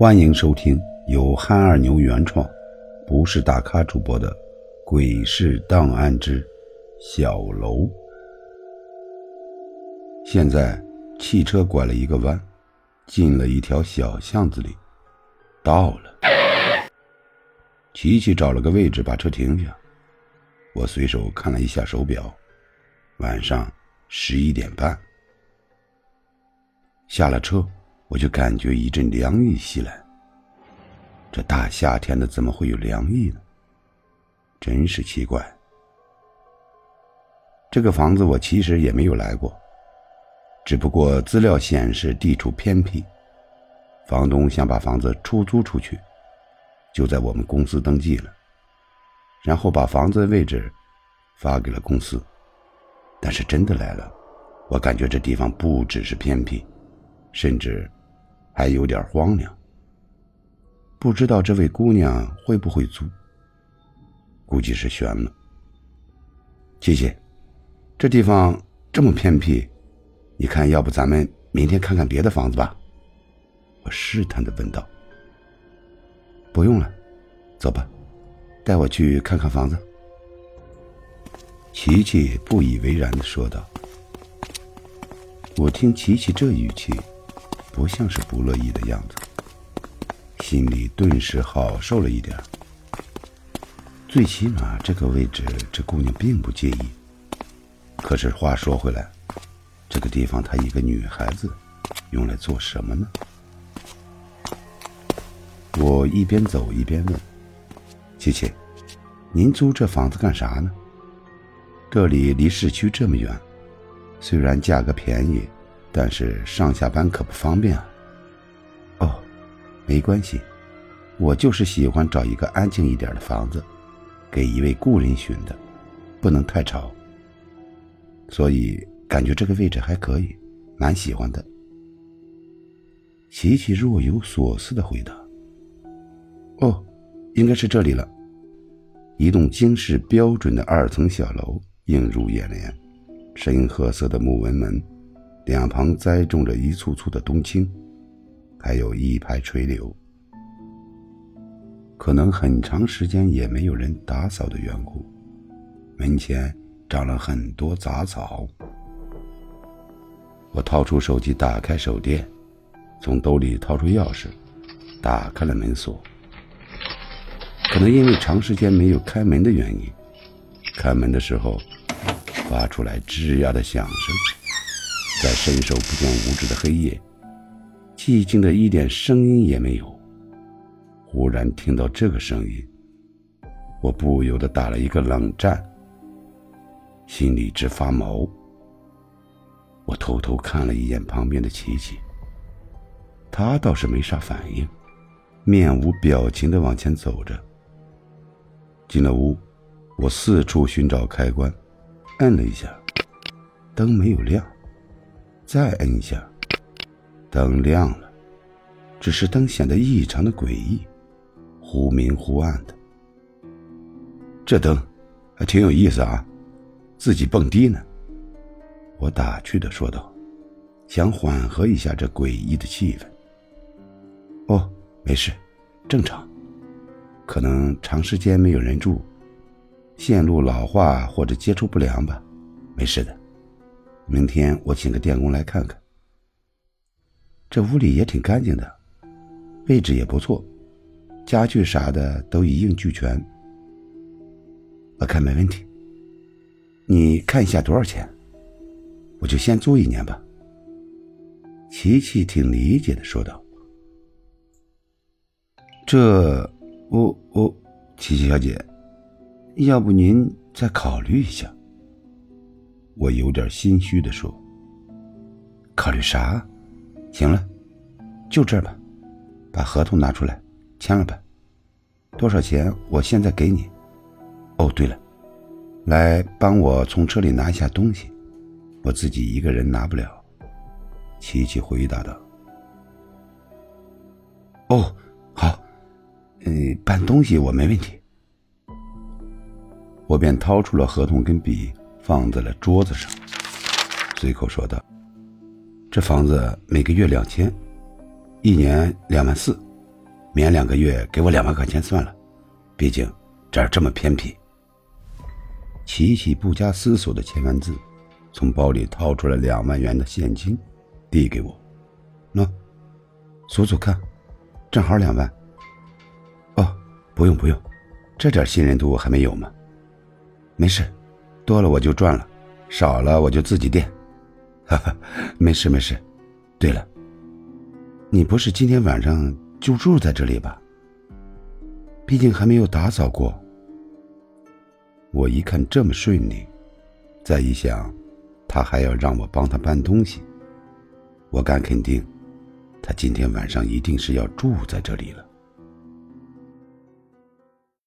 欢迎收听由憨二牛原创、不是大咖主播的《鬼事档案之小楼》。现在汽车拐了一个弯，进了一条小巷子里，到了。琪琪找了个位置把车停下，我随手看了一下手表，晚上十一点半。下了车。我就感觉一阵凉意袭来。这大夏天的怎么会有凉意呢？真是奇怪。这个房子我其实也没有来过，只不过资料显示地处偏僻，房东想把房子出租出去，就在我们公司登记了，然后把房子的位置发给了公司。但是真的来了，我感觉这地方不只是偏僻，甚至……还有点荒凉，不知道这位姑娘会不会租？估计是悬了。琪琪，这地方这么偏僻，你看，要不咱们明天看看别的房子吧？我试探的问道。不用了，走吧，带我去看看房子。琪琪不以为然的说道。我听琪琪这语气。不像是不乐意的样子，心里顿时好受了一点。最起码这个位置，这姑娘并不介意。可是话说回来，这个地方她一个女孩子，用来做什么呢？我一边走一边问：“琪琪，您租这房子干啥呢？这里离市区这么远，虽然价格便宜。”但是上下班可不方便啊。哦，没关系，我就是喜欢找一个安静一点的房子，给一位故人寻的，不能太吵。所以感觉这个位置还可以，蛮喜欢的。琪琪若有所思的回答：“哦，应该是这里了。”一栋京式标准的二层小楼映入眼帘，深褐色的木纹门。两旁栽种着一簇簇的冬青，还有一排垂柳。可能很长时间也没有人打扫的缘故，门前长了很多杂草。我掏出手机，打开手电，从兜里掏出钥匙，打开了门锁。可能因为长时间没有开门的原因，开门的时候发出来吱呀的响声。在伸手不见五指的黑夜，寂静的一点声音也没有。忽然听到这个声音，我不由得打了一个冷战，心里直发毛。我偷偷看了一眼旁边的琪琪，她倒是没啥反应，面无表情的往前走着。进了屋，我四处寻找开关，按了一下，灯没有亮。再摁一下，灯亮了，只是灯显得异常的诡异，忽明忽暗的。这灯还挺有意思啊，自己蹦迪呢。我打趣的说道，想缓和一下这诡异的气氛。哦，没事，正常，可能长时间没有人住，线路老化或者接触不良吧，没事的。明天我请个电工来看看。这屋里也挺干净的，位置也不错，家具啥的都一应俱全。我看没问题。你看一下多少钱？我就先租一年吧。琪琪挺理解的说道：“这，我我，琪琪小姐，要不您再考虑一下。”我有点心虚的说：“考虑啥？行了，就这吧，把合同拿出来，签了吧。多少钱？我现在给你。哦，对了，来帮我从车里拿一下东西，我自己一个人拿不了。”琪琪回答道。“哦，好，嗯，搬东西我没问题。”我便掏出了合同跟笔。放在了桌子上，随口说道：“这房子每个月两千，一年两万四，免两个月，给我两万块钱算了，毕竟这儿这么偏僻。琪琪不加思索的签完字，从包里掏出了两万元的现金，递给我，喏，数数看，正好两万。哦，不用不用，这点信任度还没有吗？没事，多了我就赚了，少了我就自己垫。哈哈，没事没事。对了，你不是今天晚上就住在这里吧？毕竟还没有打扫过。我一看这么顺利，再一想，他还要让我帮他搬东西，我敢肯定，他今天晚上一定是要住在这里了。